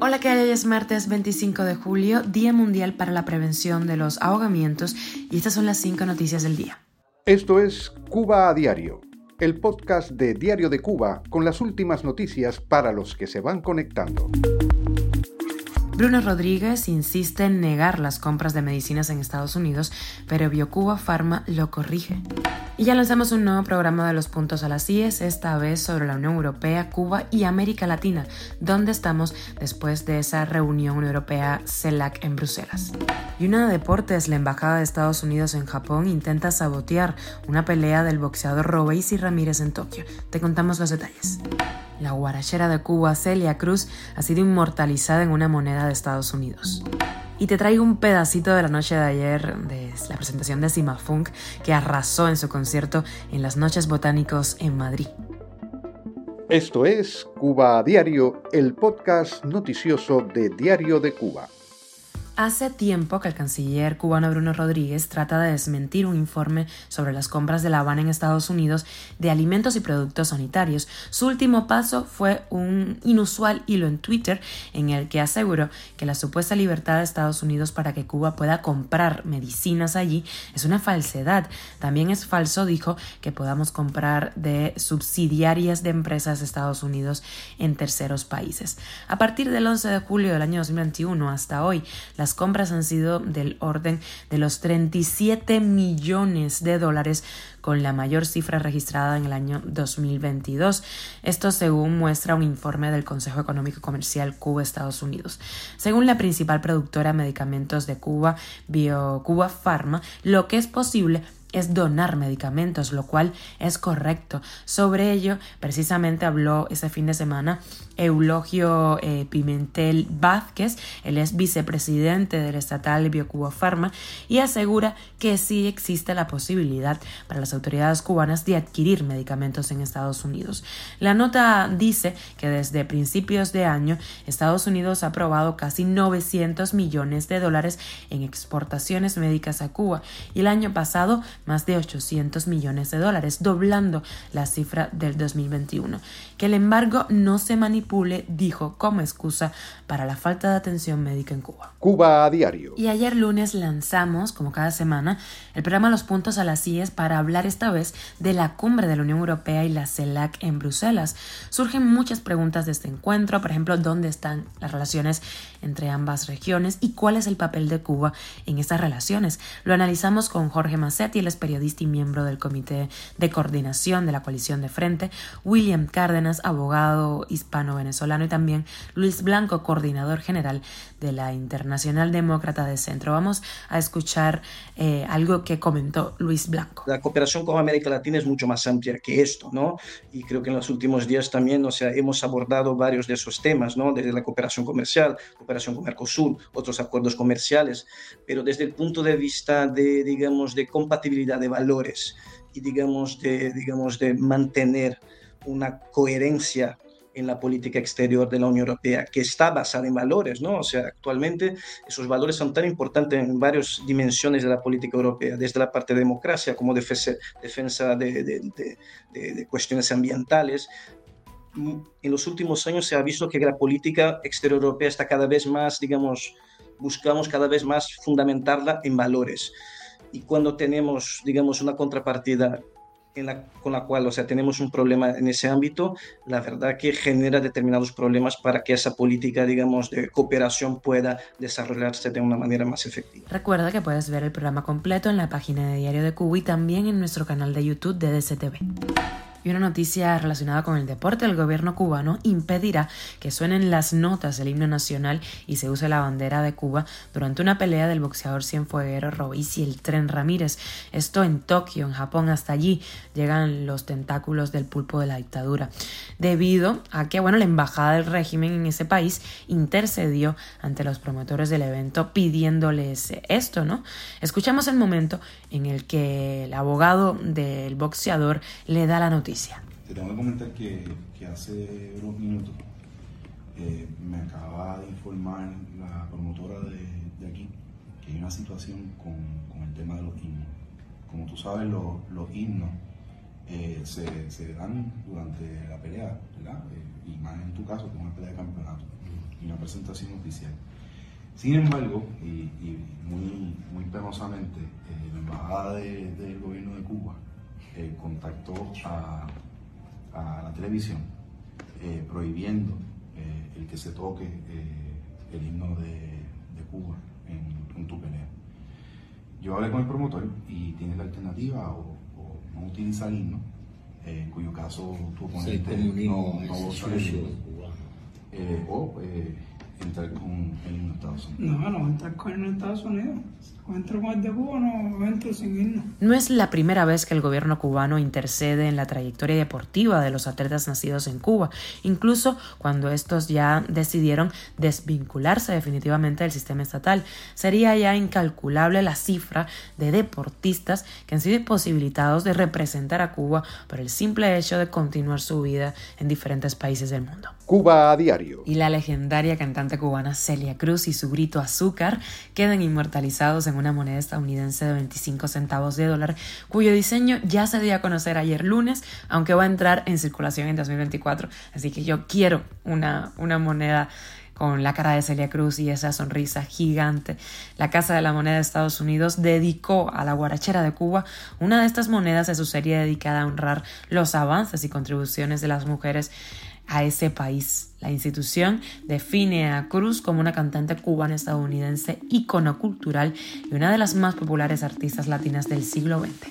Hola, que hay? Es martes 25 de julio, Día Mundial para la Prevención de los Ahogamientos, y estas son las cinco noticias del día. Esto es Cuba a Diario, el podcast de Diario de Cuba con las últimas noticias para los que se van conectando. Bruno Rodríguez insiste en negar las compras de medicinas en Estados Unidos, pero Biocuba Pharma lo corrige. Y ya lanzamos un nuevo programa de los puntos a las IES, esta vez sobre la Unión Europea, Cuba y América Latina, donde estamos después de esa reunión Europea CELAC en Bruselas. Y una de deportes, la Embajada de Estados Unidos en Japón intenta sabotear una pelea del boxeador Robeisi Ramírez en Tokio. Te contamos los detalles. La guarachera de Cuba, Celia Cruz, ha sido inmortalizada en una moneda de Estados Unidos. Y te traigo un pedacito de la noche de ayer de la presentación de Simafunk que arrasó en su concierto en las Noches Botánicos en Madrid. Esto es Cuba a Diario, el podcast noticioso de Diario de Cuba. Hace tiempo que el canciller cubano Bruno Rodríguez trata de desmentir un informe sobre las compras de La Habana en Estados Unidos de alimentos y productos sanitarios. Su último paso fue un inusual hilo en Twitter en el que aseguró que la supuesta libertad de Estados Unidos para que Cuba pueda comprar medicinas allí es una falsedad. También es falso, dijo, que podamos comprar de subsidiarias de empresas de Estados Unidos en terceros países. A partir del 11 de julio del año 2021 hasta hoy, las compras han sido del orden de los 37 millones de dólares con la mayor cifra registrada en el año 2022. Esto según muestra un informe del Consejo Económico y Comercial Cuba-Estados Unidos. Según la principal productora de medicamentos de Cuba, BioCuba Pharma, lo que es posible es donar medicamentos, lo cual es correcto. Sobre ello, precisamente habló ese fin de semana Eulogio eh, Pimentel Vázquez, él es vicepresidente del estatal Biocuba Pharma y asegura que sí existe la posibilidad para las autoridades cubanas de adquirir medicamentos en Estados Unidos. La nota dice que desde principios de año Estados Unidos ha aprobado casi 900 millones de dólares en exportaciones médicas a Cuba y el año pasado más de 800 millones de dólares, doblando la cifra del 2021. Que el embargo no se manipule, dijo como excusa para la falta de atención médica en Cuba. Cuba a diario. Y ayer lunes lanzamos, como cada semana, el programa Los Puntos a las IES para hablar esta vez de la cumbre de la Unión Europea y la CELAC en Bruselas. Surgen muchas preguntas de este encuentro, por ejemplo, ¿dónde están las relaciones entre ambas regiones y cuál es el papel de Cuba en estas relaciones? Lo analizamos con Jorge Massetti, el periodista y miembro del Comité de Coordinación de la Coalición de Frente, William Cárdenas, abogado hispano-venezolano, y también Luis Blanco, coordinador general de la Internacional Demócrata de Centro. Vamos a escuchar eh, algo que comentó Luis Blanco. La cooperación con América Latina es mucho más amplia que esto, ¿no? Y creo que en los últimos días también, o sea, hemos abordado varios de esos temas, ¿no? Desde la cooperación comercial, cooperación con Mercosur, otros acuerdos comerciales, pero desde el punto de vista de, digamos, de compatibilidad de valores y digamos de, digamos de mantener una coherencia en la política exterior de la Unión Europea, que está basada en valores, ¿no? O sea, actualmente esos valores son tan importantes en varias dimensiones de la política europea, desde la parte de democracia como defensa, de, de, de, de, cuestiones ambientales. En los últimos años se ha visto que la política exterior europea está cada vez más, digamos, buscamos cada vez más fundamentarla en valores y cuando tenemos, digamos, una contrapartida en la, con la cual, o sea, tenemos un problema en ese ámbito, la verdad que genera determinados problemas para que esa política, digamos, de cooperación pueda desarrollarse de una manera más efectiva. Recuerda que puedes ver el programa completo en la página de Diario de Cuba y también en nuestro canal de YouTube de DCTV. Y una noticia relacionada con el deporte, el gobierno cubano impedirá que suenen las notas del himno nacional y se use la bandera de Cuba durante una pelea del boxeador cienfueguero Rois y el Tren Ramírez. Esto en Tokio, en Japón. Hasta allí llegan los tentáculos del pulpo de la dictadura. Debido a que, bueno, la embajada del régimen en ese país intercedió ante los promotores del evento pidiéndoles esto, ¿no? Escuchamos el momento en el que el abogado del boxeador le da la noticia te tengo que comentar que, hace unos minutos eh, me acaba de informar la promotora de, aquí que hay una situación con, el tema de los himnos. Como tú sabes, los, himnos eh, se, se, dan durante la pelea, ¿verdad? Eh, y más en tu caso, que es una pelea de campeonato y una presentación oficial. Sin embargo, y, muy, muy penosamente, la Embajada del Gobierno de Cuba contactó a, a, la televisión prohibiendo el que se toque el himno de, de Cuba en, en tu pelea. Yo hablé con el promotor y tienes la alternativa o, no utilizar el himno, eh, en cuyo caso tu oponente no, no goza el eh, o eh, entrar con el himno de Estados Unidos. No, no entrar con el himno de Estados Unidos. No es la primera vez que el gobierno cubano intercede en la trayectoria deportiva de los atletas nacidos en Cuba, incluso cuando estos ya decidieron desvincularse definitivamente del sistema estatal. Sería ya incalculable la cifra de deportistas que han sido imposibilitados de representar a Cuba por el simple hecho de continuar su vida en diferentes países del mundo. Cuba a diario. Y la legendaria cantante cubana Celia Cruz y su grito azúcar quedan inmortalizados en una moneda estadounidense de 25 centavos de dólar, cuyo diseño ya se dio a conocer ayer lunes, aunque va a entrar en circulación en 2024. Así que yo quiero una, una moneda con la cara de Celia Cruz y esa sonrisa gigante. La Casa de la Moneda de Estados Unidos dedicó a la guarachera de Cuba una de estas monedas de su serie dedicada a honrar los avances y contribuciones de las mujeres a ese país. La institución define a Cruz como una cantante cubana estadounidense ícono cultural y una de las más populares artistas latinas del siglo XX.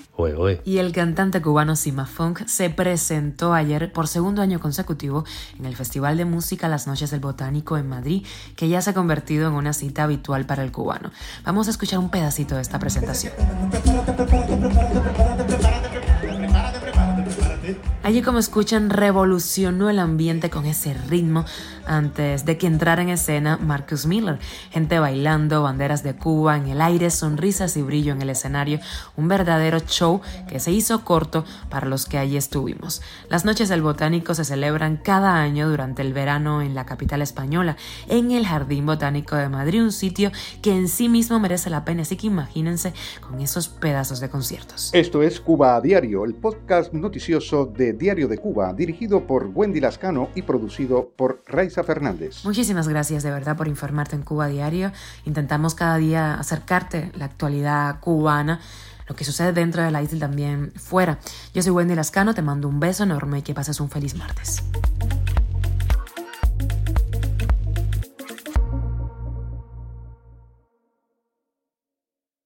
Y el cantante cubano Sima Funk se presentó ayer por segundo año consecutivo en el Festival de Música Las Noches del Botánico en Madrid, que ya se ha convertido en una cita habitual para el cubano. Vamos a escuchar un pedacito de esta presentación. Allí como escuchan revolucionó el ambiente con ese ritmo antes de que entrara en escena Marcus Miller. Gente bailando, banderas de Cuba en el aire, sonrisas y brillo en el escenario. Un verdadero show que se hizo corto para los que allí estuvimos. Las noches del botánico se celebran cada año durante el verano en la capital española, en el Jardín Botánico de Madrid, un sitio que en sí mismo merece la pena. Así que imagínense con esos pedazos de conciertos. Esto es Cuba a Diario, el podcast noticioso de Diario de Cuba, dirigido por Wendy Lascano y producido por Raiza Fernández. Muchísimas gracias de verdad por informarte en Cuba Diario. Intentamos cada día acercarte la actualidad cubana lo que sucede dentro de la isla y también fuera. Yo soy Wendy Lascano, te mando un beso enorme y que pases un feliz martes.